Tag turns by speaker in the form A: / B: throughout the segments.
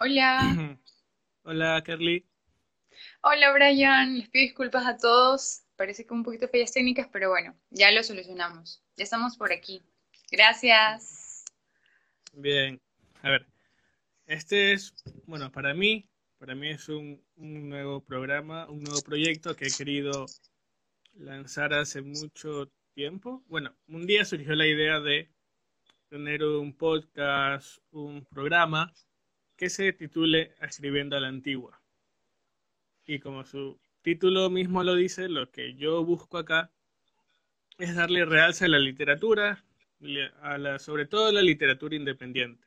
A: Hola.
B: Hola, Carly.
A: Hola, Brian. Les pido disculpas a todos. Parece que un poquito de fallas técnicas, pero bueno, ya lo solucionamos. Ya estamos por aquí. Gracias.
B: Bien. A ver, este es, bueno, para mí, para mí es un, un nuevo programa, un nuevo proyecto que he querido lanzar hace mucho tiempo. Bueno, un día surgió la idea de tener un podcast, un programa que se titule Escribiendo a la Antigua. Y como su título mismo lo dice, lo que yo busco acá es darle realce a la literatura, sobre todo a la literatura independiente.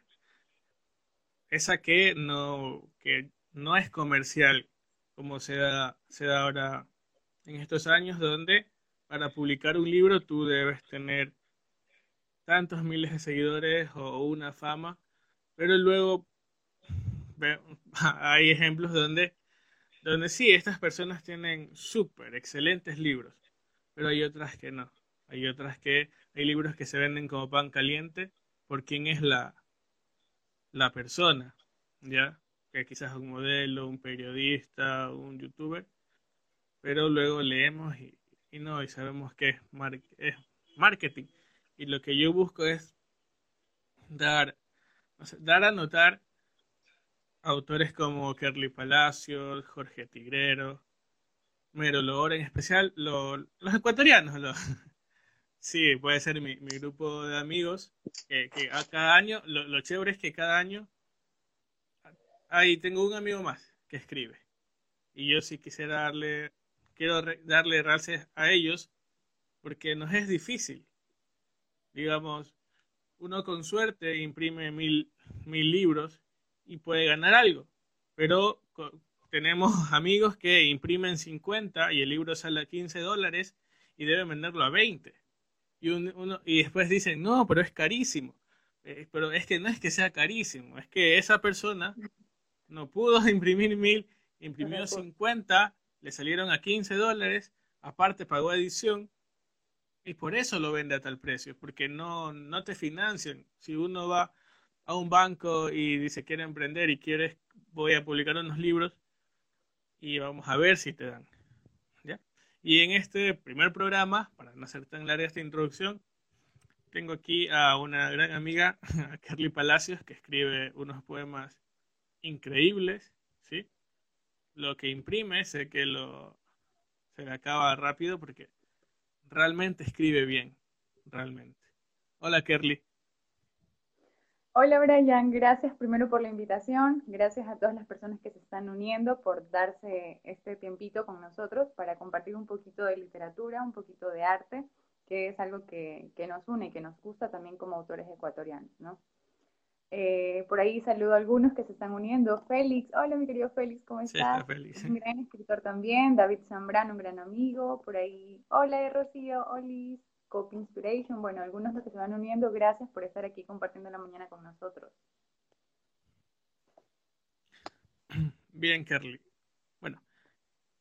B: Esa que no, que no es comercial, como se da, se da ahora en estos años, donde para publicar un libro tú debes tener tantos miles de seguidores o una fama, pero luego hay ejemplos donde, donde sí, estas personas tienen súper excelentes libros, pero hay otras que no. Hay otras que, hay libros que se venden como pan caliente por quién es la, la persona, ¿ya? Que quizás un modelo, un periodista, un youtuber, pero luego leemos y, no, y sabemos que es, marketing. Y lo que yo busco es dar, dar a notar autores como Kerly Palacios, Jorge Tigrero, Mero Lora, en especial los ecuatorianos. sí, puede ser mi, grupo de amigos, que, a cada año, lo, chévere es que cada año, ahí tengo un amigo más que escribe. Y yo sí quisiera darle, quiero darle gracias a ellos, porque nos es difícil. Digamos, uno con suerte imprime mil, mil libros y puede ganar algo. Pero tenemos amigos que imprimen 50 y el libro sale a 15 dólares y deben venderlo a 20. Y, uno, y después dicen, no, pero es carísimo. Eh, pero es que no es que sea carísimo, es que esa persona no pudo imprimir mil, imprimió 50, le salieron a 15 dólares, aparte pagó edición y por eso lo vende a tal precio, porque no, no te financian. Si uno va a un banco y dice quiere emprender y quieres, voy a publicar unos libros y vamos a ver si te dan. ¿ya? Y en este primer programa, para no hacer tan larga esta introducción, tengo aquí a una gran amiga, a Carly Palacios, que escribe unos poemas increíbles, ¿sí? Lo que imprime, sé que lo se le acaba rápido porque realmente escribe bien, realmente. Hola, Kerly.
A: Hola Brian, gracias primero por la invitación, gracias a todas las personas que se están uniendo por darse este tiempito con nosotros para compartir un poquito de literatura, un poquito de arte, que es algo que, nos une y que nos gusta también como autores ecuatorianos, ¿no? Eh, por ahí saludo a algunos que se están uniendo. Félix, hola mi querido Félix, ¿cómo estás?
B: Félix.
A: Un gran escritor también. David Zambrano, un gran amigo. Por ahí, hola Rocío, Olis. Copy Inspiration, bueno, algunos de los que se van uniendo, gracias por estar aquí compartiendo la mañana con nosotros.
B: Bien, Carly. Bueno,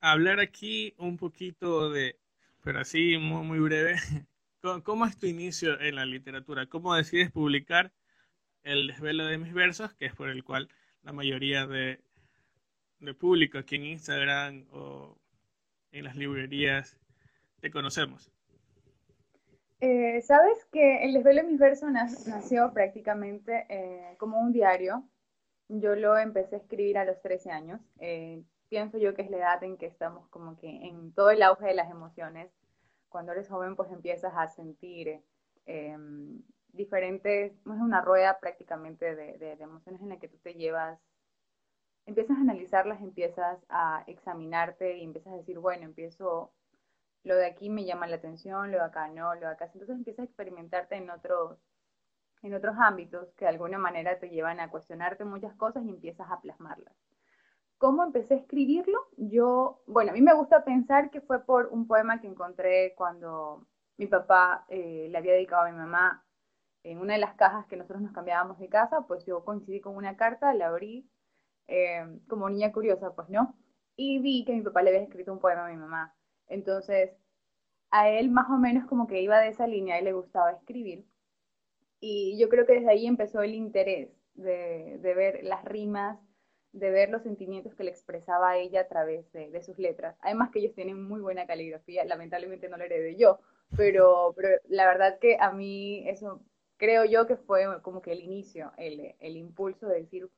B: hablar aquí un poquito de, pero así muy, muy breve, ¿cómo es tu inicio en la literatura? ¿Cómo decides publicar El desvelo de mis versos, que es por el cual la mayoría de, de público aquí en Instagram o en las librerías te conocemos?
A: Eh, Sabes que el desvelo de mis versos nació prácticamente eh, como un diario. Yo lo empecé a escribir a los 13 años. Eh, pienso yo que es la edad en que estamos como que en todo el auge de las emociones. Cuando eres joven pues empiezas a sentir em, diferentes, es una rueda prácticamente de, de, de emociones en la que tú te llevas empiezas a analizarlas, empiezas a examinarte y empiezas a decir, bueno, empiezo lo de aquí me llama la atención, lo de acá no, lo de acá. Entonces empiezas a experimentarte en otros, en otros ámbitos que de alguna manera te llevan a cuestionarte muchas cosas y empiezas a plasmarlas. ¿Cómo empecé a escribirlo? Yo, bueno, a mí me gusta pensar que fue por un poema que encontré cuando mi papá eh, le había dedicado a mi mamá en una de las cajas que nosotros nos cambiábamos de casa, pues yo coincidí con una carta, la abrí eh, como niña curiosa, pues no, y vi que mi papá le había escrito un poema a mi mamá. Entonces, a él más o menos como que iba de esa línea y le gustaba escribir. Y yo creo que desde ahí empezó el interés de, ver las rimas, de ver los sentimientos que le expresaba ella a través de, sus letras. Además que ellos tienen muy buena caligrafía, lamentablemente no lo heredé yo, pero, pero la verdad que a mí eso creo yo que fue como que el inicio, el, el impulso de decir,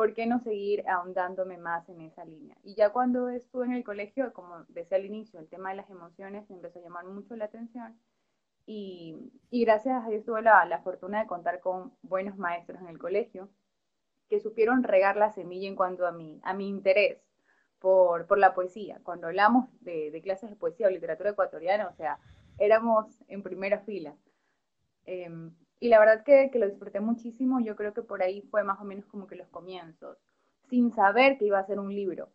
A: ¿por qué no seguir ahondándome más en esa línea? Y ya cuando estuve en el colegio, como decía al inicio, el tema de las emociones me empezó a llamar mucho la atención y, gracias a Dios tuve la, la, fortuna de contar con buenos maestros en el colegio que supieron regar la semilla en cuanto a mi, a mi interés por, por la poesía. Cuando hablamos de, de, clases de poesía o literatura ecuatoriana, o sea, éramos en primera fila. Eh, y la verdad que, que, lo disfruté muchísimo, yo creo que por ahí fue más o menos como que los comienzos, sin saber que iba a ser un libro.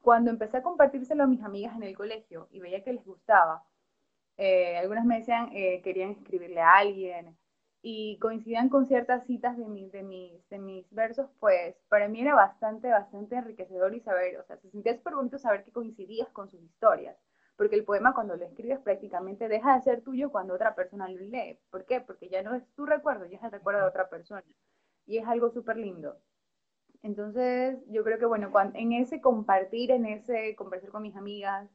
A: Cuando empecé a compartírselo a mis amigas en el colegio y veía que les gustaba, eh, algunas me decían, eh, querían escribirle a alguien y coincidían con ciertas citas de, mi, de, mis, de mis versos, pues para mí era bastante, bastante enriquecedor y saber, o sea, se sentía súper bonito saber que coincidías con sus historias porque el poema cuando lo escribes prácticamente deja de ser tuyo cuando otra persona lo lee. ¿Por qué? Porque ya no es tu recuerdo, ya es el recuerdo de otra persona. Y es algo súper lindo. Entonces, yo creo que, bueno, cuando, en ese compartir, en ese conversar con mis amigas,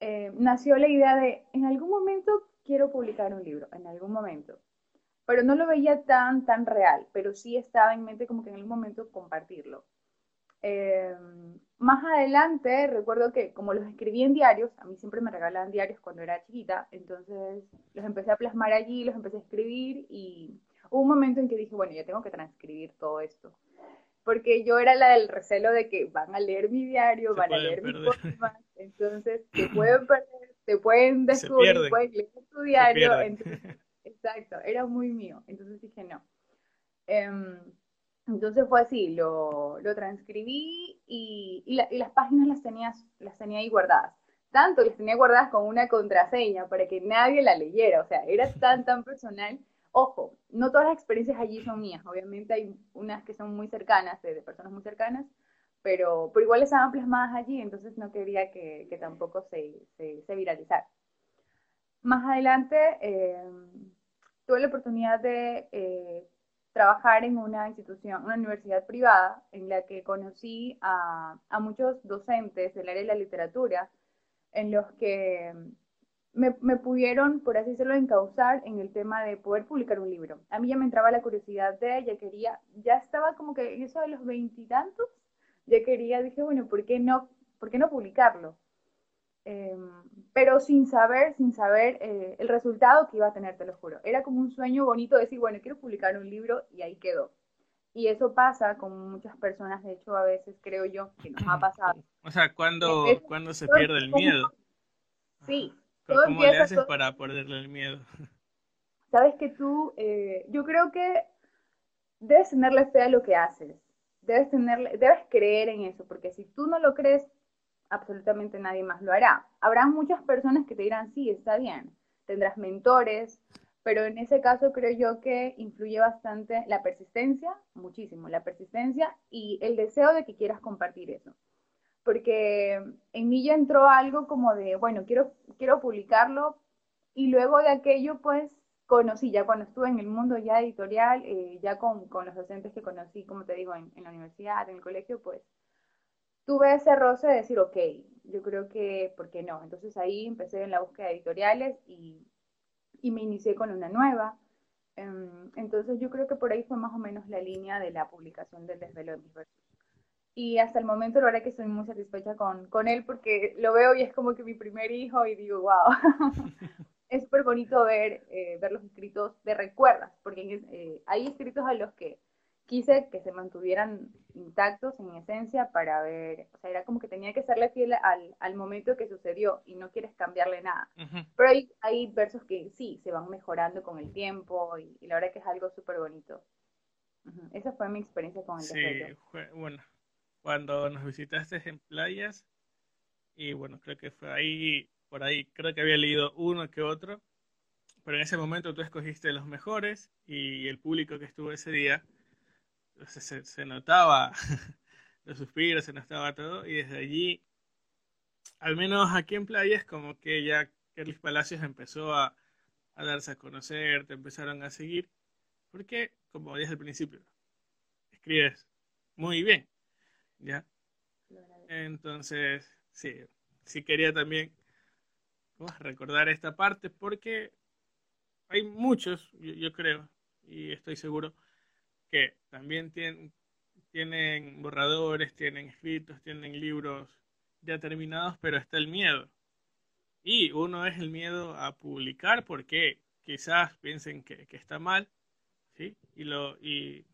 A: eh, nació la idea de, en algún momento quiero publicar un libro, en algún momento. Pero no lo veía tan, tan real, pero sí estaba en mente como que en algún momento compartirlo. Eh, más adelante recuerdo que como los escribí en diarios, a mí siempre me regalaban diarios cuando era chiquita, entonces los empecé a plasmar allí, los empecé a escribir y hubo un momento en que dije, bueno, ya tengo que transcribir todo esto. Porque yo era la del recelo de que van a leer mi diario, van a leer mi poemas, entonces te pueden perder, te pueden descubrir, pueden leer tu diario. exacto, era muy mío. Entonces dije, no. Um, entonces fue así, lo, lo transcribí y, y, las páginas las tenía, las tenía ahí guardadas. Tanto las tenía guardadas con una contraseña para que nadie la leyera. O sea, era tan, tan personal. Ojo, no todas las experiencias allí son mías. Obviamente hay unas que son muy cercanas, de, personas muy cercanas, pero, pero igual estaban plasmadas allí, entonces no quería que, que tampoco se, se, se, viralizara. Más adelante eh, tuve la oportunidad de eh, trabajar en una institución, una universidad privada, en la que conocí a, a muchos docentes del área de la literatura, en los que me, pudieron, por así decirlo, encauzar en el tema de poder publicar un libro. A mí ya me entraba la curiosidad de, ella quería, ya estaba como que en eso de los veintitantos, ya quería, dije, bueno, ¿por qué no, por qué no publicarlo? Em, pero sin saber, sin saber eh, el resultado que iba a tener, te lo juro. Era como un sueño bonito decir, bueno, quiero publicar un libro y ahí quedó. Y eso pasa con muchas personas, de hecho, a veces creo yo que nos ha pasado.
B: O sea, cuando, cuando se pierde el miedo.
A: Sí.
B: ¿Cómo, le haces para perderle el miedo?
A: Sabes que tú, eh, yo creo que debes tenerle fe a lo que haces. Debes, tenerle, debes creer en eso, porque si tú no lo crees, absolutamente nadie más lo hará. Habrá muchas personas que te dirán, sí, está bien, tendrás mentores, pero en ese caso creo yo que influye bastante la persistencia, muchísimo, la persistencia y el deseo de que quieras compartir eso. Porque en mí ya entró algo como de, bueno, quiero, quiero publicarlo y luego de aquello pues conocí, ya cuando estuve en el mundo ya editorial, eh, ya con, con, los docentes que conocí, como te digo, en, en la universidad, en el colegio, pues tuve ese roce de decir, ok, yo creo que, ¿por qué no? Entonces ahí empecé en la búsqueda de editoriales y, y me inicié con una nueva. Em, entonces yo creo que por ahí fue más o menos la línea de la publicación del desvelo de mis versos. Y hasta el momento la verdad que estoy muy satisfecha con, con él porque lo veo y es como que mi primer hijo y digo, wow. es súper bonito ver, eh, ver los escritos de recuerdas, porque eh, hay escritos a los que quise que se mantuvieran intactos en esencia para ver, o sea, era como que tenía que serle fiel al, al momento que sucedió y no quieres cambiarle nada. Pero hay, hay versos que sí, se van mejorando con el tiempo y, la verdad que es algo súper bonito. Esa fue mi experiencia con el
B: Sí, fue, bueno, cuando nos visitaste en playas y bueno, creo que fue ahí, por ahí, creo que había leído uno que otro, pero en ese momento tú escogiste los mejores y el público que estuvo ese día se, se, notaba los suspiros, se notaba todo, y desde allí, al menos aquí en Playas, como que ya Kerlis Palacios empezó a, a darse a conocer, te empezaron a seguir, porque, como dije al principio, escribes muy bien. ¿ya? Entonces, sí, sí quería también recordar esta parte porque hay muchos, yo, creo, y estoy seguro, que también tienen, tienen borradores, tienen escritos, tienen libros ya terminados, pero está el miedo. Y uno es el miedo a publicar porque quizás piensen que, que está mal, ¿sí? Y, lo, y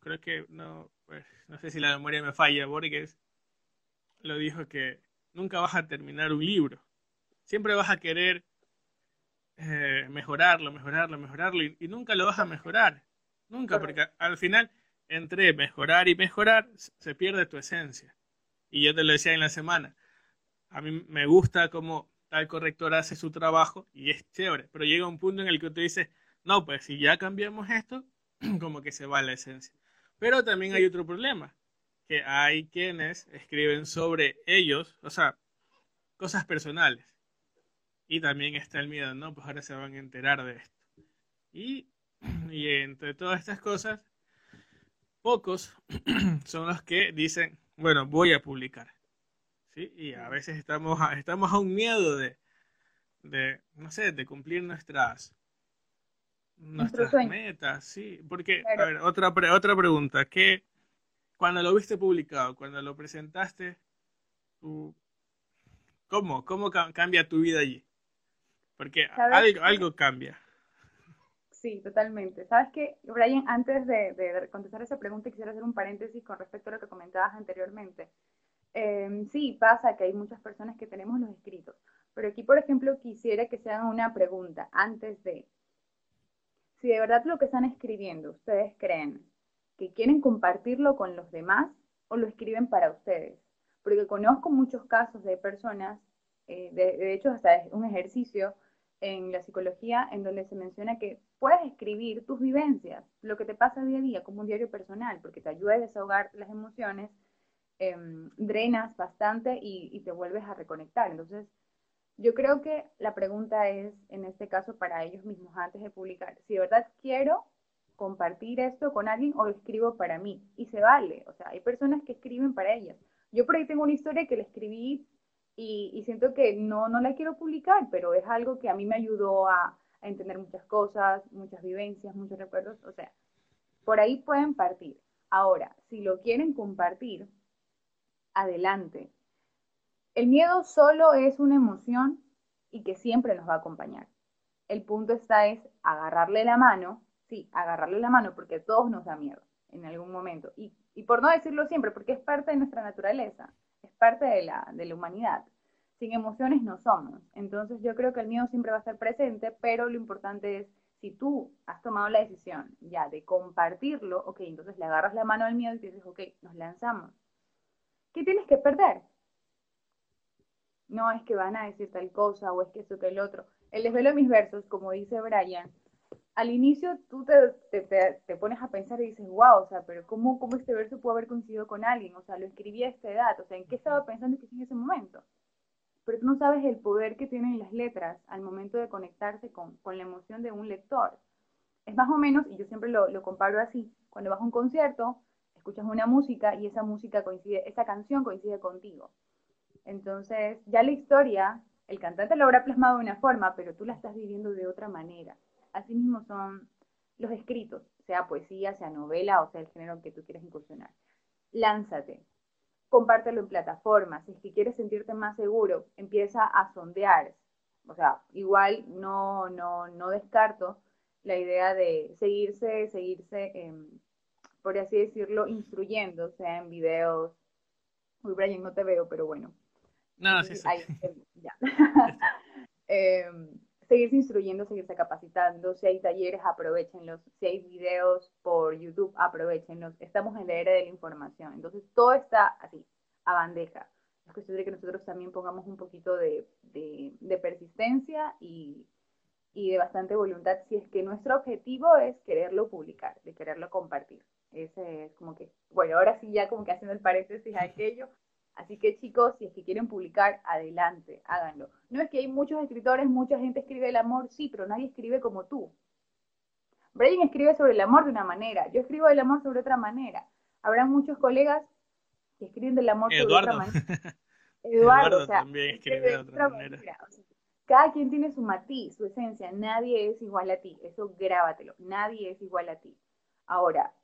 B: creo que no, pues, no sé si la memoria me falla, Borges lo dijo que nunca vas a terminar un libro. Siempre vas a querer eh, mejorarlo, mejorarlo, mejorarlo y, nunca lo vas a mejorar. Nunca, porque al final entre mejorar y mejorar se pierde tu esencia. Y yo te lo decía en la semana. A mí me gusta cómo tal corrector hace su trabajo y es chévere, pero llega un punto en el que tú dices, no, pues si ya cambiamos esto, como que se va la esencia. Pero también hay otro problema, que hay quienes escriben sobre ellos, o sea, cosas personales. Y también está el miedo, ¿no? Pues ahora se van a enterar de esto. Y, y entre todas estas cosas, pocos son los que dicen, bueno, voy a publicar. ¿Sí? Y a veces estamos a, estamos a un miedo de, de, no sé, de cumplir nuestras, nuestras metas, sí. Porque, a ver, otra, otra pregunta, ¿qué, cuando lo viste publicado, cuando lo presentaste, ¿cómo? ¿Cómo cambia tu vida allí? Porque algo, algo cambia.
A: Sí, totalmente. Sabes que, Brian, antes de, contestar esa pregunta, quisiera hacer un paréntesis con respecto a lo que comentabas anteriormente. Em, sí, pasa que hay muchas personas que tenemos los escritos, pero aquí, por ejemplo, quisiera que se hagan una pregunta antes de, si de verdad lo que están escribiendo ustedes creen que quieren compartirlo con los demás o lo escriben para ustedes. Porque conozco muchos casos de personas, eh, de, hecho hasta es un ejercicio en la psicología en donde se menciona que puedes escribir tus vivencias, lo que te pasa día a día como un diario personal, porque te ayuda a desahogar las emociones, em, drenas bastante y, y te vuelves a reconectar. Entonces, yo creo que la pregunta es, en este caso, para ellos mismos antes de publicar, si de verdad quiero compartir esto con alguien o escribo para mí. Y se vale, o sea, hay personas que escriben para ellas. Yo por ahí tengo una historia que la escribí y, siento que no, no la quiero publicar, pero es algo que a mí me ayudó a, a entender muchas cosas, muchas vivencias, muchos recuerdos, o sea, por ahí pueden partir. Ahora, si lo quieren compartir, adelante. El miedo solo es una emoción y que siempre nos va a acompañar. El punto está es agarrarle la mano sí, agarrarle la mano, porque a todos nos da miedo en algún momento. Y, por no decirlo siempre, porque es parte de nuestra naturaleza, es parte de la, de la humanidad. Sin emociones no somos. Entonces yo creo que el miedo siempre va a estar presente, pero lo importante es, si tú has tomado la decisión ya de compartirlo, ok, entonces le agarras la mano al miedo y dices, ok, nos lanzamos. ¿Qué tienes que perder? No es que van a decir tal cosa o es que eso que el otro. El desvelo de mis versos, como dice Brian, al inicio tú te, te, pones a pensar y dices, wow, o sea, pero ¿cómo, ¿cómo este verso pudo haber coincidido con alguien? O sea, lo escribí a esta edad, o sea, ¿en qué estaba pensando en ese momento? Pero tú no sabes el poder que tienen las letras al momento de conectarse con, con la emoción de un lector. Es más o menos, y yo siempre lo, lo comparo así, cuando vas a un concierto, escuchas una música y esa música coincide, esa canción coincide contigo. Entonces, ya la historia, el cantante lo habrá plasmado de una forma, pero tú la estás viviendo de otra manera. Asimismo son los escritos, sea poesía, sea novela o sea el género que tú quieras incursionar. Lánzate, compártelo en plataformas, si es que quieres sentirte más seguro, empieza a sondear. O sea, igual no, no, no descarto la idea de seguirse, seguirse, em, por así decirlo, instruyendo, sea en videos. Uy, Brian, no te veo, pero bueno.
B: No, sí, sí.
A: ya. Em, seguirse instruyendo, seguirse capacitando. Si hay talleres, aprovechenlos. Si hay videos por YouTube, aprovechenlos. Estamos en la era de la información. Entonces, todo está así, a bandeja. Es cuestión de que nosotros también pongamos un poquito de, persistencia y, y, de bastante voluntad si es que nuestro objetivo es quererlo publicar, de quererlo compartir. Ese es como que, bueno, ahora sí ya como que haciendo el paréntesis a aquello, Así que chicos, si es que quieren publicar, adelante, háganlo. No es que hay muchos escritores, mucha gente escribe el amor, sí, pero nadie escribe como tú. Brian escribe sobre el amor de una manera, yo escribo el amor sobre otra manera. Habrá muchos colegas que escriben del amor
B: de otra manera.
A: Eduardo, también escribe de otra manera. cada quien tiene su matiz, su esencia. Nadie es igual a ti. Eso grábatelo. Nadie es igual a ti. Ahora,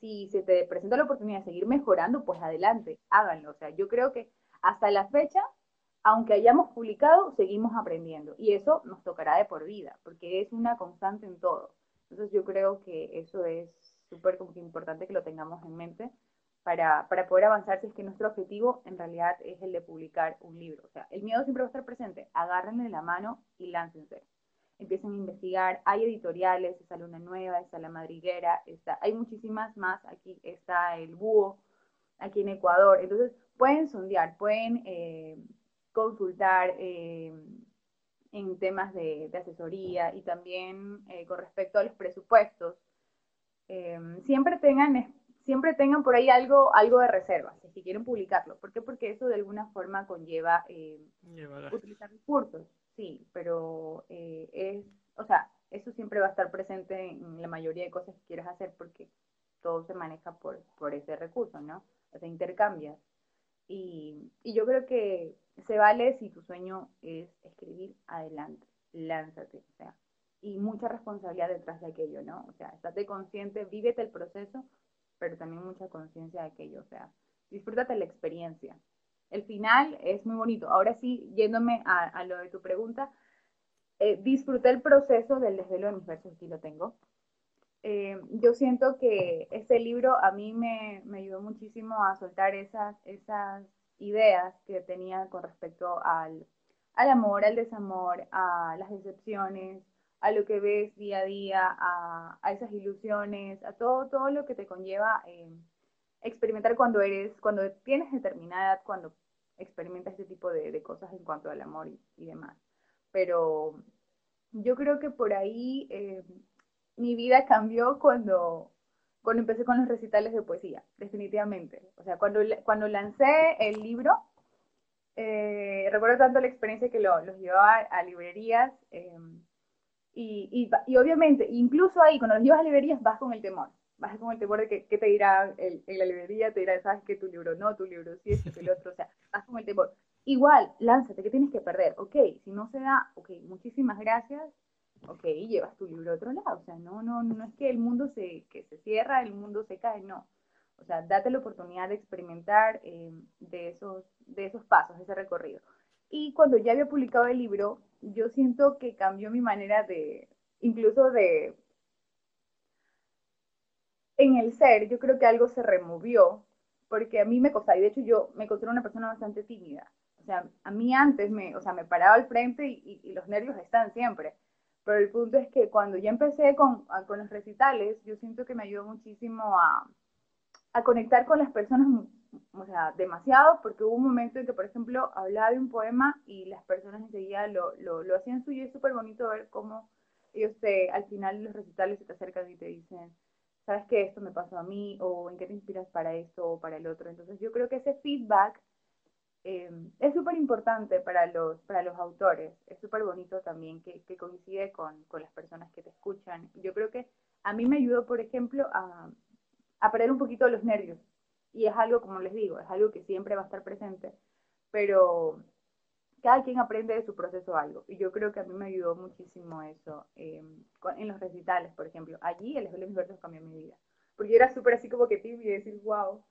A: si se te presenta la oportunidad de seguir mejorando, pues adelante, háganlo. O sea, yo creo que hasta la fecha, aunque hayamos publicado, seguimos aprendiendo. Y eso nos tocará de por vida, porque es una constante en todo. Entonces yo creo que eso es súper importante que lo tengamos en mente para, para, poder avanzar si es que nuestro objetivo en realidad es el de publicar un libro. O sea, el miedo siempre va a estar presente. Agárrenle la mano y láncense. Empiecen a investigar. Hay editoriales, está Luna Nueva, está La Madriguera, está, hay muchísimas más. Aquí está El Búho, aquí en Ecuador. Entonces, pueden sondear, pueden eh, consultar eh, en temas de, de, asesoría y también eh, con respecto a los presupuestos. siempre tengan siempre tengan por ahí algo, algo de reserva, si quieren publicarlo. ¿Por qué? Porque eso de alguna forma conlleva utilizar recursos, sí, pero eh, es, o sea, eso siempre va a estar presente en la mayoría de cosas que quieras hacer porque todo se maneja por, por ese recurso, ¿no? O sea, intercambias. Y, y yo creo que se vale si tu sueño es escribir adelante, lánzate, o sea, y mucha responsabilidad detrás de aquello, ¿no? O sea, estate consciente, vívete el proceso, pero también mucha conciencia de aquello, o sea, disfrútate la experiencia. El final es muy bonito. Ahora sí, yéndome a, lo de tu pregunta, eh, disfruté el proceso del desvelo de mis versos, aquí lo tengo. Eh, yo siento que este libro a mí me, me, ayudó muchísimo a soltar esas, esas ideas que tenía con respecto al, al amor, al desamor, a las decepciones, a lo que ves día a día, a, esas ilusiones, a todo, todo lo que te conlleva eh, experimentar cuando eres, cuando tienes determinada cuando experimentas este tipo de, cosas en cuanto al amor y, demás. Pero yo creo que por ahí eh, mi vida cambió cuando, cuando empecé con los recitales de poesía, definitivamente. O sea, cuando, cuando lancé el libro, eh, recuerdo tanto la experiencia que los llevaba a librerías. Y, y, obviamente, incluso ahí, cuando los llevas a librerías, vas con el temor. Vas con el temor de que, te dirá el, en la librería, te dirá, sabes que tu libro no, tu libro sí, este, el otro, o sea, vas con el temor. Igual, lánzate, ¿qué tienes que perder? Ok, si no se da, ok, muchísimas gracias, ok, llevas tu libro a otro lado. O sea, no, no, no es que el mundo se, que se cierra, el mundo se cae, no. O sea, date la oportunidad de experimentar eh, de, esos, de esos pasos, ese recorrido. Y cuando ya había publicado el libro, yo siento que cambió mi manera de, incluso de, en el ser, yo creo que algo se removió, porque a mí me costaba, y de hecho yo me considero una persona bastante tímida. O sea, a mí antes me, o sea, me paraba al frente y, los nervios están siempre. Pero el punto es que cuando ya empecé con, con los recitales, yo siento que me ayudó muchísimo a, a conectar con las personas o sea, demasiado, porque hubo un momento en que, por ejemplo, hablaba de un poema y las personas enseguida lo, lo, lo hacían suyo. Es súper bonito ver cómo ellos te, al final los recitales se te acercan y te dicen, ¿sabes qué? Esto me pasó a mí, o en qué te inspiras para esto o para el otro. Entonces, yo creo que ese feedback eh, es súper importante para los, para los autores. Es súper bonito también que, que coincide con, con, las personas que te escuchan. Yo creo que a mí me ayudó, por ejemplo, a, a perder un poquito los nervios y es algo, como les digo, es algo que siempre va a estar presente, pero cada quien aprende de su proceso algo. Y yo creo que a mí me ayudó muchísimo eso em, en los recitales, por ejemplo. Allí el Escuela de Versos cambió mi vida. Porque yo era súper así como que tímida y decir, wow,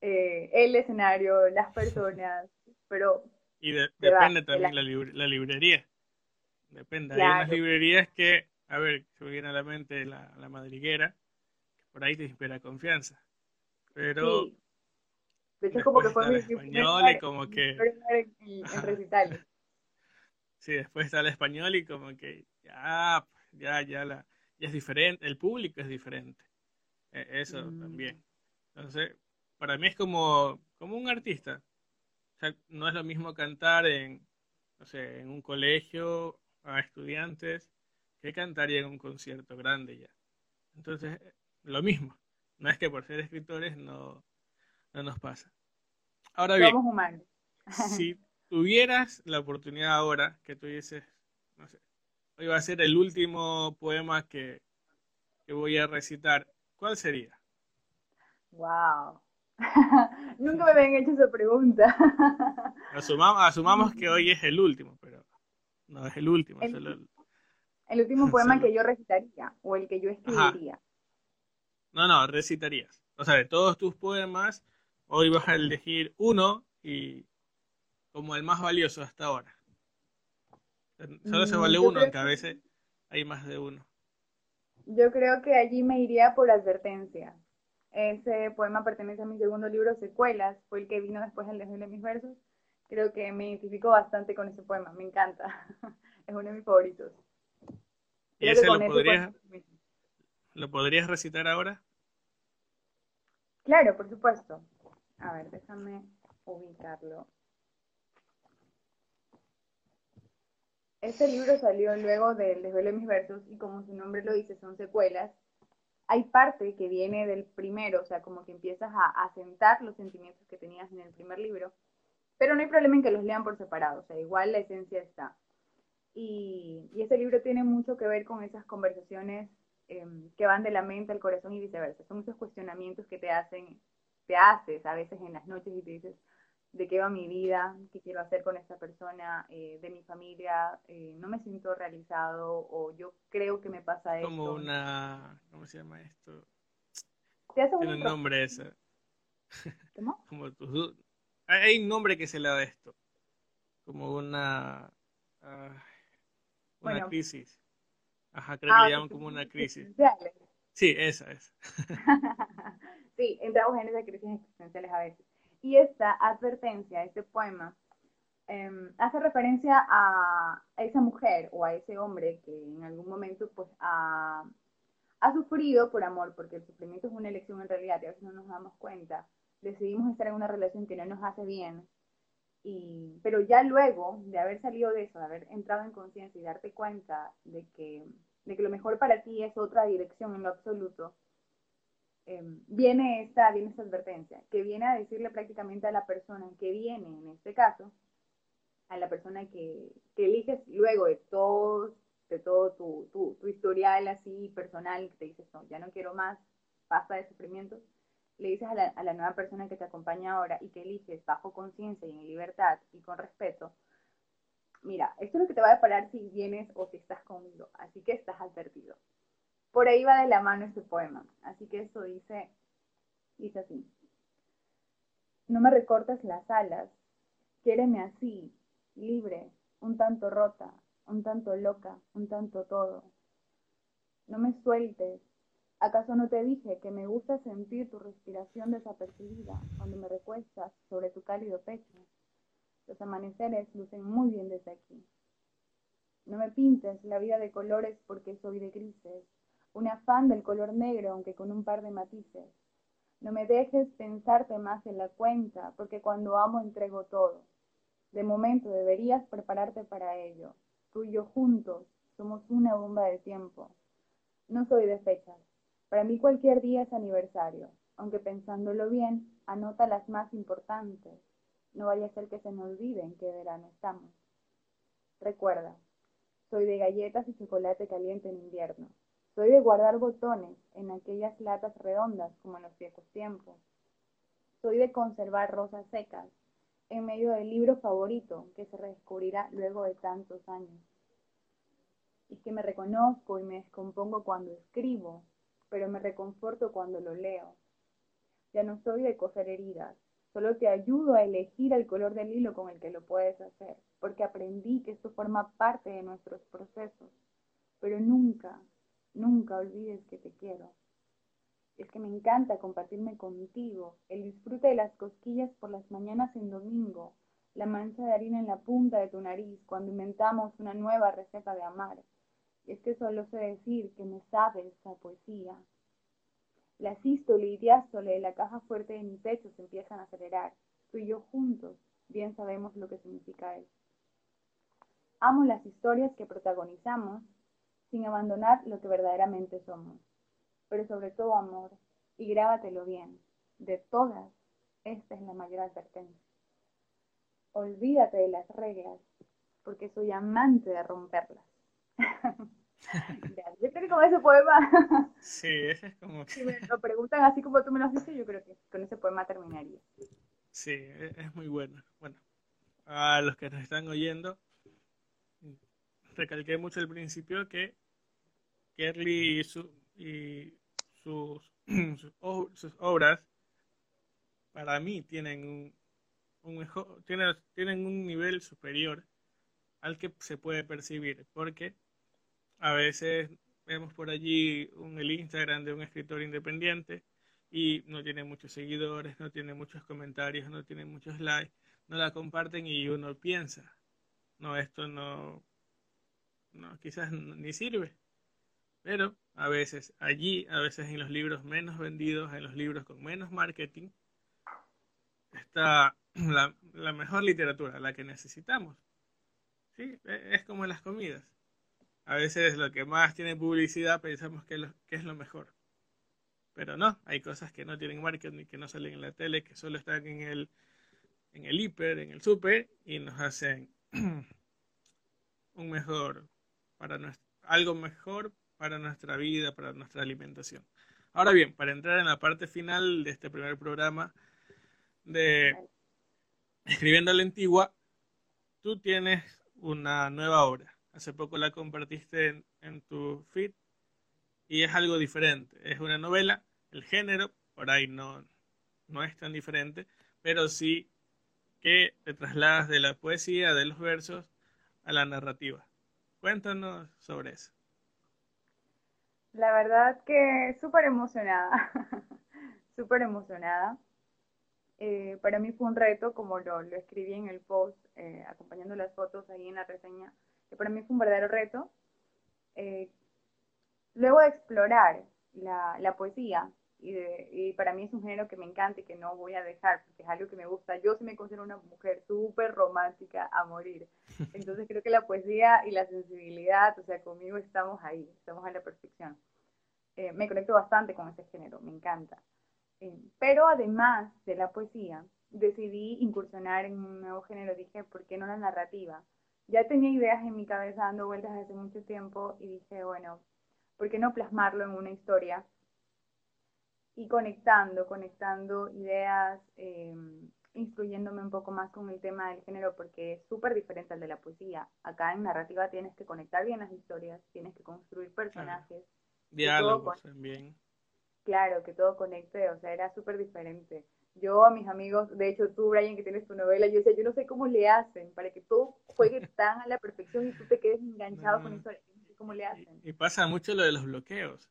A: eh, el escenario, las personas, pero...
B: Y depende también la, la, librería. Depende. Hay unas librerías que, a ver, se me viene a la mente la, la madriguera, que por ahí te inspira confianza. Pero. Sí.
A: De hecho, como que fue mi
B: español y como que.
A: En,
B: Sí, después está el español y como que ya, ya, ya, la, ya es diferente, el público es diferente. E, eso mm. también. Entonces, para mí es como, como un artista. O sea, no es lo mismo cantar en, no sé, en un colegio a estudiantes que cantar en un concierto grande ya. Entonces, lo mismo. No es que por ser escritores no, no nos pasa. Ahora bien,
A: Somos humanos.
B: si tuvieras la oportunidad ahora que tú dices, no sé, hoy va a ser el último poema que, que voy a recitar, ¿cuál sería?
A: Wow. Nunca me habían hecho esa pregunta.
B: asumamos que hoy es el último, pero no es el último.
A: El, el, último poema que yo recitaría o el que yo escribiría.
B: No, no, recitarías. O sea, de todos tus poemas, hoy vas a elegir uno y como el más valioso hasta ahora. Solo se mm, vale uno, aunque a veces hay más de uno.
A: Yo creo que allí me iría por advertencia. Ese poema pertenece a mi segundo libro, Secuelas, fue el que vino después del de mis versos. Creo que me identifico bastante con ese poema, me encanta. es uno de mis favoritos.
B: ¿Y ese lo podrías, lo podrías recitar ahora?
A: Claro, por supuesto. A ver, déjame ubicarlo. Este libro salió luego del desvelo de mis versos y como su nombre lo dice, son secuelas. Hay parte que viene del primero, o sea, como que empiezas a asentar los sentimientos que tenías en el primer libro, pero no hay problema en que los lean por separado, o sea, igual la esencia está. Y, y este libro tiene mucho que ver con esas conversaciones em, que van de la mente al corazón y viceversa. Son muchos cuestionamientos que te hacen, te haces a veces en las noches y te dices, de qué va mi vida, qué quiero hacer con esta persona, eh, de mi familia, eh, no me siento realizado o yo creo que me pasa
B: esto. Como una, ¿cómo se llama esto? Tiene un nombre ese.
A: ¿Cómo?
B: Como Hay un nombre que se le da a esto. Como una... una crisis. Ajá, creo que le ah, llaman como una crisis. Sí, esa es.
A: sí, entramos en esas crisis existenciales a veces. Y esta advertencia, este poema, em, hace referencia a, esa mujer o a ese hombre que en algún momento pues ha, sufrido por amor, porque el sufrimiento es una elección en realidad y a veces no nos damos cuenta. Decidimos estar en una relación que no nos hace bien, y, pero ya luego de haber salido de eso, de haber entrado en conciencia y darte cuenta de que, de que lo mejor para ti es otra dirección en lo absoluto, Em, viene, esta, viene esta advertencia, que viene a decirle prácticamente a la persona que viene, en este caso, a la persona que, eliges luego de todo, de todo tu, tu, tu, historial así personal, que te dices, no, ya no quiero más, basta de sufrimiento, le dices a la nueva persona que te acompaña ahora y que eliges bajo conciencia y en libertad y con respeto, mira, esto es lo que te va a deparar si vienes o si estás conmigo, así que estás advertido. Por ahí va de la mano este poema. Así que esto dice, dice así. No me recortes las alas, quiéreme así, libre, un tanto rota, un tanto loca, un tanto todo. No me sueltes. ¿Acaso no te dije que me gusta sentir tu respiración desapercibida cuando me recuestas sobre tu cálido pecho? Los amaneceres lucen muy bien desde aquí. No me pintes la vida de colores porque soy de grises, un afán del color negro, aunque con un par de matices. No me dejes pensarte más en la cuenta, porque cuando amo entrego todo. De momento deberías prepararte para ello. Tú y yo juntos somos una bomba de tiempo. No soy de fechas. Para mí cualquier día es aniversario, aunque pensándolo bien, anota las más importantes. No vaya a ser que se me olvide en qué verano estamos. Recuerda, soy de galletas y chocolate caliente en invierno. Soy de guardar botones en aquellas latas redondas como en los viejos tiempos. Soy de conservar rosas secas en medio del libro favorito que se redescubrirá luego de tantos años. Y que me reconozco y me descompongo cuando escribo, pero me reconforto cuando lo leo. Ya no soy de coser heridas, solo te ayudo a elegir el color del hilo con el que lo puedes hacer, porque aprendí que esto forma parte de nuestros procesos, pero nunca, Nunca olvides que te quiero. Es que me encanta compartirme contigo, el disfrute de las cosquillas por las mañanas en domingo, la mancha de harina en la punta de tu nariz cuando inventamos una nueva receta de amar. Es que solo sé decir que me sabes esa poesía. La sístole y diástole de la caja fuerte de mi pecho se empiezan a acelerar. Tú y yo juntos bien sabemos lo que significa eso. Amo las historias que protagonizamos sin abandonar lo que verdaderamente somos. Pero sobre todo amor, y grábatelo bien, de todas, esta es la mayor advertencia. Olvídate de las reglas, porque soy amante de romperlas. yo creo que con ese poema.
B: sí, ese es como que.
A: Si me lo preguntan así como tú me lo has dicho, yo creo que con ese poema terminaría.
B: Sí, e-, es muy bueno. Bueno, a los que nos están oyendo, recalqué mucho al principio que Kerly y, su, y sus, sus, obras, para mí, tienen un, un mejor, tienen, tienen un nivel superior al que se puede percibir, porque a veces vemos por allí un, el Instagram de un escritor independiente y no tiene muchos seguidores, no tiene muchos comentarios, no tiene muchos likes, no la comparten y uno piensa, no, esto no, no quizás ni sirve. Pero a veces allí, a veces en los libros menos vendidos, en los libros con menos marketing, está la, la mejor literatura, la que necesitamos. Sí, e, es como en las comidas. A veces lo que más tiene publicidad pensamos que, que es lo mejor. Pero no, hay cosas que no tienen marketing, que no salen en la tele, que solo están en el, en el hiper, en el super, y nos hacen un mejor, para nuestro, algo mejor para nuestra vida, para nuestra alimentación. Ahora bien, para entrar en la parte final de este primer programa de Escribiendo a la Antigua, tú tienes una nueva obra. Hace poco la compartiste en, tu feed y es algo diferente. Es una novela, el género por ahí no, no es tan diferente, pero sí que te trasladas de la poesía, de los versos, a la narrativa. Cuéntanos sobre eso.
A: La verdad que súper emocionada, súper emocionada. Eh, para mí fue un reto, como lo, lo escribí en el post, eh, acompañando las fotos ahí en la reseña, que para mí fue un verdadero reto. Eh, luego de explorar la, la poesía, y, y, para mí es un género que me encanta y que no voy a dejar, porque es algo que me gusta. Yo sí me considero una mujer súper romántica a morir. Entonces creo que la poesía y la sensibilidad, o sea, conmigo estamos ahí, estamos a la perfección. me conecto bastante con ese género, me encanta. pero además de la poesía, decidí incursionar en un nuevo género. Dije, ¿por qué no la narrativa? Ya tenía ideas en mi cabeza dando vueltas hace mucho tiempo y dije, bueno, ¿por qué no plasmarlo en una historia? Y conectando, conectando ideas, eh, instruyéndome un poco más con el tema del género porque es súper diferente al de la poesía. Acá en narrativa tienes que conectar bien las historias, tienes que construir personajes.
B: Diálogos también.
A: Claro, que todo conecte, o sea, era súper diferente. Yo a mis amigos, de hecho tú, Brian, que tienes tu novela, yo decía, yo no sé cómo le hacen para que todo juegue tan a la perfección y tú te quedes enganchado con eso, no sé cómo le hacen.
B: Y, pasa mucho lo de los bloqueos.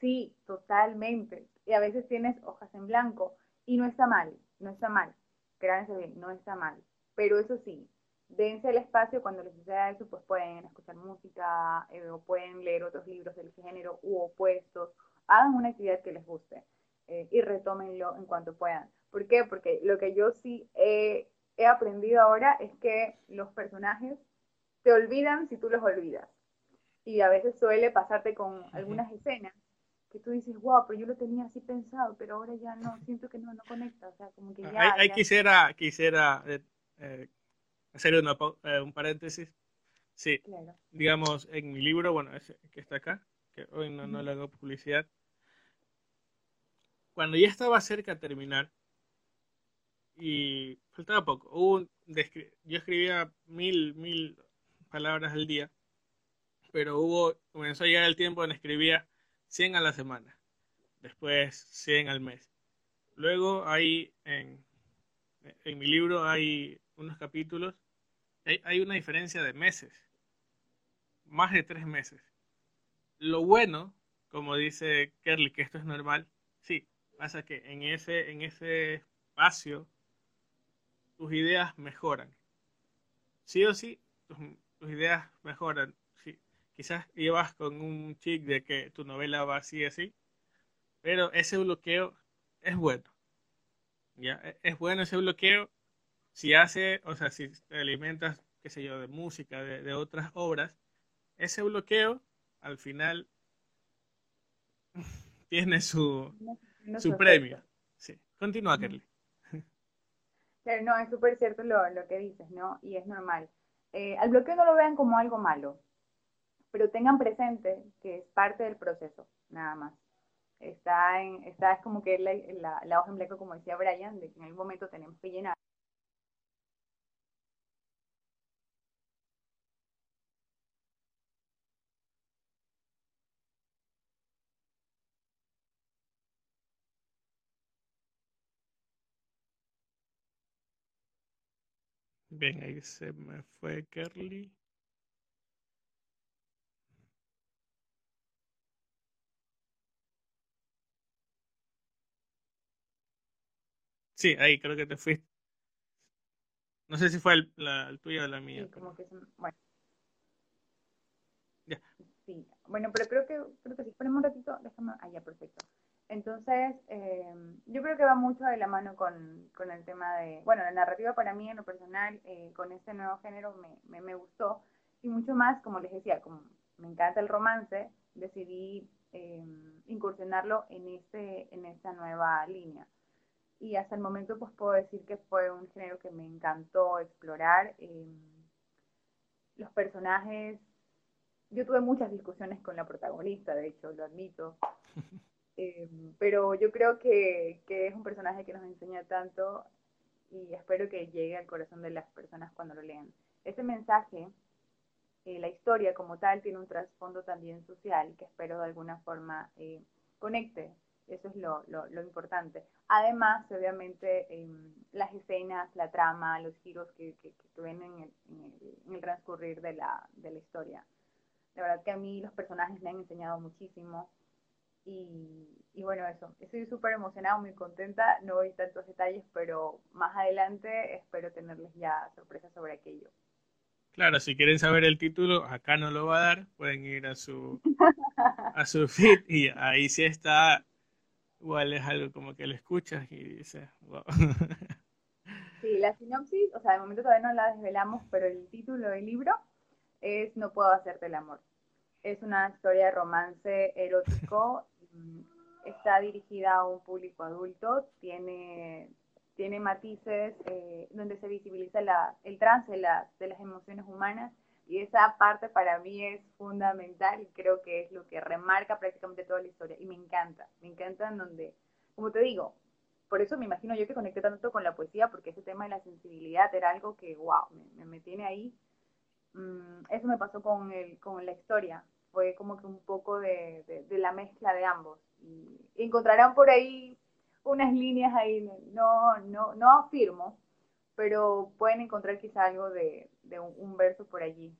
A: Sí, totalmente. Y a veces tienes hojas en blanco y no está mal, no está mal. Créanse bien, no está mal. Pero eso sí, dense el espacio cuando les suceda eso, pues pueden escuchar música eh, o pueden leer otros libros del género u opuestos. Hagan una actividad que les guste eh, y retómenlo en cuanto puedan. ¿Por qué? Porque lo que yo sí he, he aprendido ahora es que los personajes te olvidan si tú los olvidas. Y a veces suele pasarte con algunas escenas que tú dices, wow, pero yo lo tenía así pensado, pero ahora ya no, siento que no, no conecta, o sea, como que ya...
B: Ahí, quisiera, quisiera eh, eh, hacer una, un paréntesis. Sí, digamos, en mi libro, bueno, ese que está acá, que hoy no, no le hago publicidad, cuando ya estaba cerca de terminar, y faltaba poco, yo escribía mil, mil palabras al día, pero hubo, comenzó a llegar el tiempo en escribía 100 a la semana, después 100 al mes. Luego hay, en, en mi libro hay unos capítulos, hay, hay una diferencia de meses, más de tres meses. Lo bueno, como dice Kerly, que esto es normal, sí, Pasa que en ese, en ese espacio tus ideas mejoran. Sí o sí, tus, ideas mejoran. Sí, quizás llevas con un chic de que tu novela va así así, pero ese bloqueo es bueno. ¿ya? E, es bueno ese bloqueo si hace, o sea, si te alimentas, qué sé yo, de música, de, de otras obras, ese bloqueo al final tiene su, su premio. Sí. Continúa, Kerly.
A: Pero no, es súper cierto lo, lo, que dices, ¿no? Y es normal. Eh, al bloqueo no lo vean como algo malo. pero tengan presente que es parte del proceso, nada más. Está, en, está es como que la, la, la hoja en blanco, como decía Brian, de que en algún momento tenemos que llenar.
B: Bien, ahí se me fue Kerly. Sí, ahí creo que te fuiste. No sé si fue el, la, el tuyo o la mía.
A: Sí, como que bueno. Ya. Sí, bueno, pero creo que, creo que si ponemos un ratito, déjame, ah, ya, perfecto. Entonces, eh, yo creo que va mucho de la mano con, con, el tema de, bueno, la narrativa para mí en lo personal, eh, con este nuevo género me, me, gustó. Y mucho más, como les decía, como me encanta el romance, decidí eh, incursionarlo en, este, en esta nueva línea y hasta el momento pues puedo decir que fue un género que me encantó explorar. Em, los personajes, yo tuve muchas discusiones con la protagonista, de hecho, lo admito, em, pero yo creo que, es un personaje que nos enseña tanto y espero que llegue al corazón de las personas cuando lo lean. Ese mensaje, eh, la historia como tal, tiene un trasfondo también social que espero de alguna forma eh, conecte eso es lo, lo, importante. Además, obviamente, em, las escenas, la trama, los giros que, que, que ven en el, en, el, transcurrir de la, de la historia. La verdad que a mí los personajes me han enseñado muchísimo. Y, y bueno, eso. Estoy súper emocionada, muy contenta. No voy tantos detalles, pero más adelante espero tenerles ya sorpresas sobre aquello.
B: Claro, si quieren saber el título, acá no lo va a dar, pueden ir a su a su feed y ahí sí está igual es algo como que lo escuchas y dices, wow.
A: Sí, la sinopsis, o sea, de momento todavía no la desvelamos, pero el título del libro es No puedo hacerte el amor. Es una historia de romance erótico, mm, está dirigida a un público adulto, tiene, tiene matices eh, donde se visibiliza la, el trance de, de las emociones humanas y esa parte para mí es fundamental y creo que es lo que remarca prácticamente toda la historia. Y me encanta, me encanta en donde, como te digo, por eso me imagino yo que conecté tanto con la poesía, porque ese tema de la sensibilidad era algo que, wow, me, me tiene ahí. Mm, eso me pasó con, el, con la historia. Fue como que un poco de, la mezcla de ambos. Y encontrarán por ahí unas líneas ahí, no, no, no afirmo, pero pueden encontrar quizá algo de, un, verso por allí,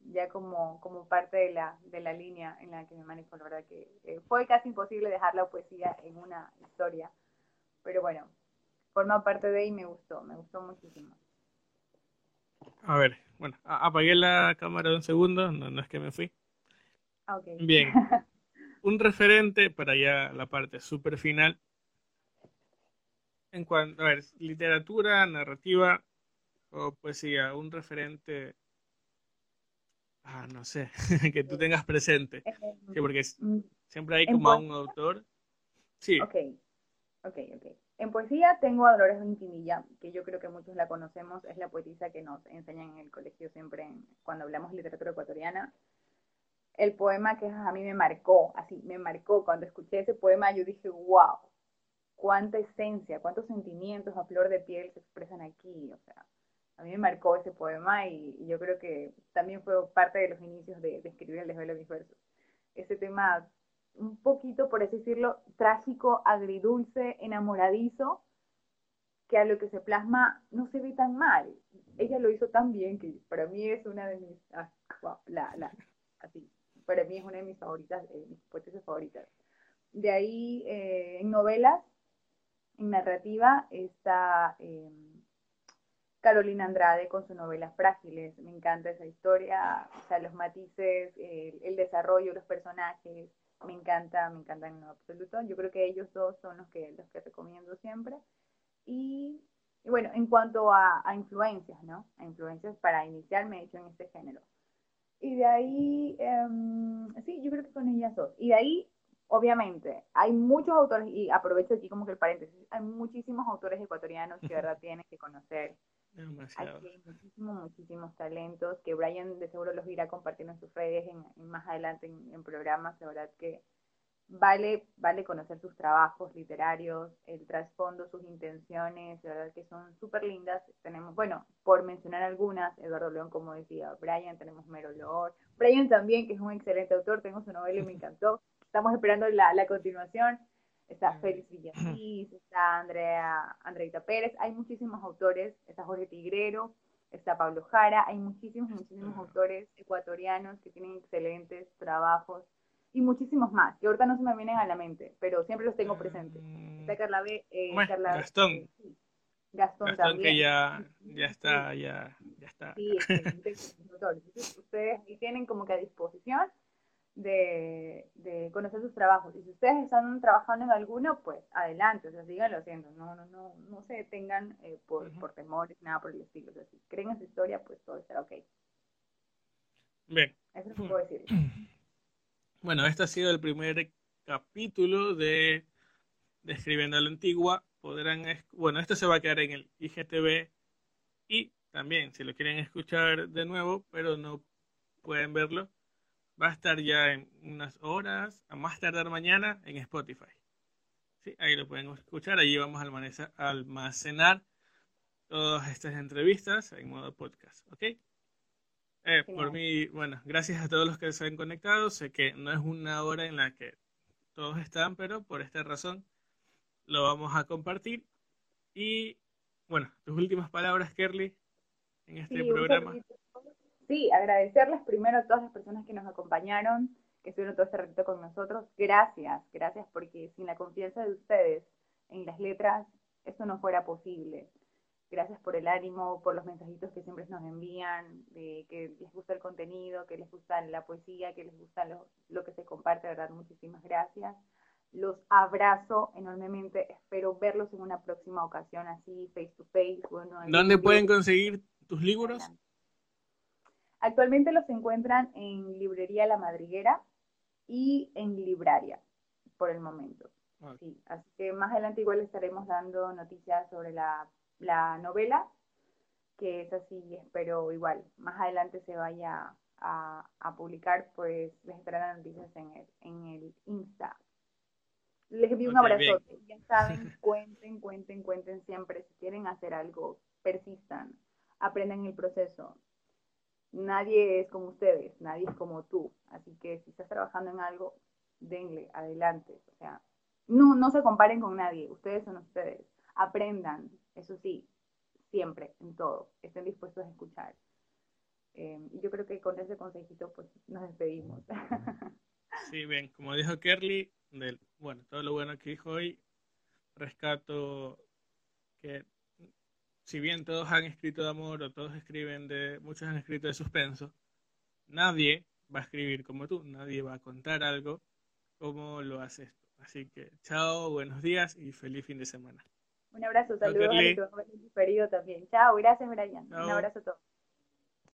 A: ya como, como parte de la, de la línea en la que me manejo. La verdad que eh, fue casi imposible dejar la poesía en una historia, pero bueno, forma parte de y me gustó, me gustó muchísimo.
B: A ver, bueno, apagué la cámara un segundo, no, no es que me fui.
A: Okay.
B: Bien, un referente para ya la parte súper final en cuanto, a ver, literatura, narrativa o poesía, un referente, ah, no sé, que tú tengas presente. Sí, porque mm, siempre hay como un autor. Sí.
A: Ok, ok, ok. En poesía tengo a Dolores Vintimilla, que yo creo que muchos la conocemos, es la poetisa que nos enseñan en el colegio siempre cuando hablamos de literatura ecuatoriana. El poema que a mí me marcó, así, me marcó, cuando escuché ese poema yo dije, wow, cuánta esencia, cuántos sentimientos a flor de piel se expresan aquí. O sea, a mí me marcó ese poema y, yo creo que también fue parte de los inicios de, escribir el desvelo de mis. Ese tema, un poquito, por así decirlo, trágico, agridulce, enamoradizo, que a lo que se plasma no se ve tan mal. Ella lo hizo tan bien que para mí es una de mis, ah, la, la, así, para mí es una de mis favoritas, mis poetas favoritas. De ahí, eh, en novelas, en narrativa está em, Carolina Andrade con su novela Frágiles. Me encanta esa historia, o sea, los matices, el, desarrollo, los personajes. Me encanta, me encanta en absoluto. Yo creo que ellos dos son los que, los que recomiendo siempre. Y, bueno, en cuanto a, influencias, ¿no? A influencias para iniciarme, hecho, en este género. Y de ahí, em, sí, yo creo que con ellas dos. Y de ahí obviamente, hay muchos autores, y aprovecho aquí como que el paréntesis, hay muchísimos autores ecuatorianos que de verdad tienen que conocer.
B: Demasiado.
A: Hay muchísimos, muchísimos talentos que Brian de seguro los irá compartiendo en sus redes en, más adelante en, programas. De verdad que vale, vale conocer sus trabajos literarios, el trasfondo, sus intenciones, de verdad que son súper lindas. Tenemos, bueno, por mencionar algunas, Eduardo León, como decía, Brian, tenemos Mero Lord, Brian también, que es un excelente autor, tengo su novela y me encantó. Estamos esperando la, la continuación está Félix Villasís, está Andrea, Andreita Pérez, hay muchísimos autores, está Jorge Tigrero, está Pablo Jara, hay muchísimos, muchísimos autores ecuatorianos que tienen excelentes trabajos y muchísimos más, que ahorita no se me vienen a la mente, pero siempre los tengo presentes. Mm. Está Carla B, eh,
B: Gastón.
A: Eh, Gastón, también.
B: que ya, ya está, ya, ya está.
A: Sí, ustedes tienen como que a disposición de, conocer sus trabajos. Y si ustedes están trabajando en alguno, pues adelante, o sea, síganlo haciendo. No, no, no, no se detengan eh, por, por temores, nada por el estilo. O sea, si creen en su historia, pues todo estará ok.
B: Bien.
A: Eso es lo que puedo decir.
B: Bueno, este ha sido el primer capítulo de, de Escribiendo a la Antigua. Podrán, bueno, esto se va a quedar en el IGTV y también, si lo quieren escuchar de nuevo, pero no pueden verlo, va a estar ya en unas horas, a más tardar mañana, en Spotify. Sí, ahí lo pueden escuchar, ahí vamos a almacenar todas estas entrevistas en modo podcast, ¿ok? Eh, por mí, bueno, gracias a todos los que se han conectado. Sé que no es una hora en la que todos están, pero por esta razón lo vamos a compartir. Y bueno, tus últimas palabras, Kerly, en este programa.
A: Sí, agradecerles primero a todas las personas que nos acompañaron, que estuvieron todo este ratito con nosotros. Gracias, gracias porque sin la confianza de ustedes en las letras, esto no fuera posible. Gracias por el ánimo, por los mensajitos que siempre nos envían, de que les gusta el contenido, que les gusta la poesía, que les gusta lo, lo que se comparte, verdad, muchísimas gracias. Los abrazo enormemente, espero verlos en una próxima ocasión así, face to face. Bueno,
B: ¿Dónde pueden conseguir tus libros?
A: Actualmente los encuentran en Librería La Madriguera y en Libraria, por el momento. Sí, así que más adelante igual estaremos dando noticias sobre la, novela, que es así, espero igual, más adelante se vaya a, publicar, pues les estarán las noticias en el, en el Insta. Les envío un abrazo. Ya saben, cuenten, cuenten, cuenten siempre. Si quieren hacer algo, persistan, aprendan el proceso nadie es como ustedes, nadie es como tú. Así que si estás trabajando en algo, denle, adelante. O sea, no, no se comparen con nadie, ustedes son ustedes. Aprendan, eso sí, siempre, en todo. Estén dispuestos a escuchar. Eh, yo creo que con ese consejito, pues nos despedimos.
B: Sí, bien, como dijo Kerly, del, bueno, todo lo bueno que dijo hoy, rescato que si bien todos han escrito de amor o todos escriben de, muchos han escrito de suspenso, nadie va a escribir como tú, nadie va a contar algo como lo haces tú. Así que chao, buenos días y feliz fin de semana.
A: Un abrazo, saludos a los también. Chao, gracias Brian. Un abrazo a todos.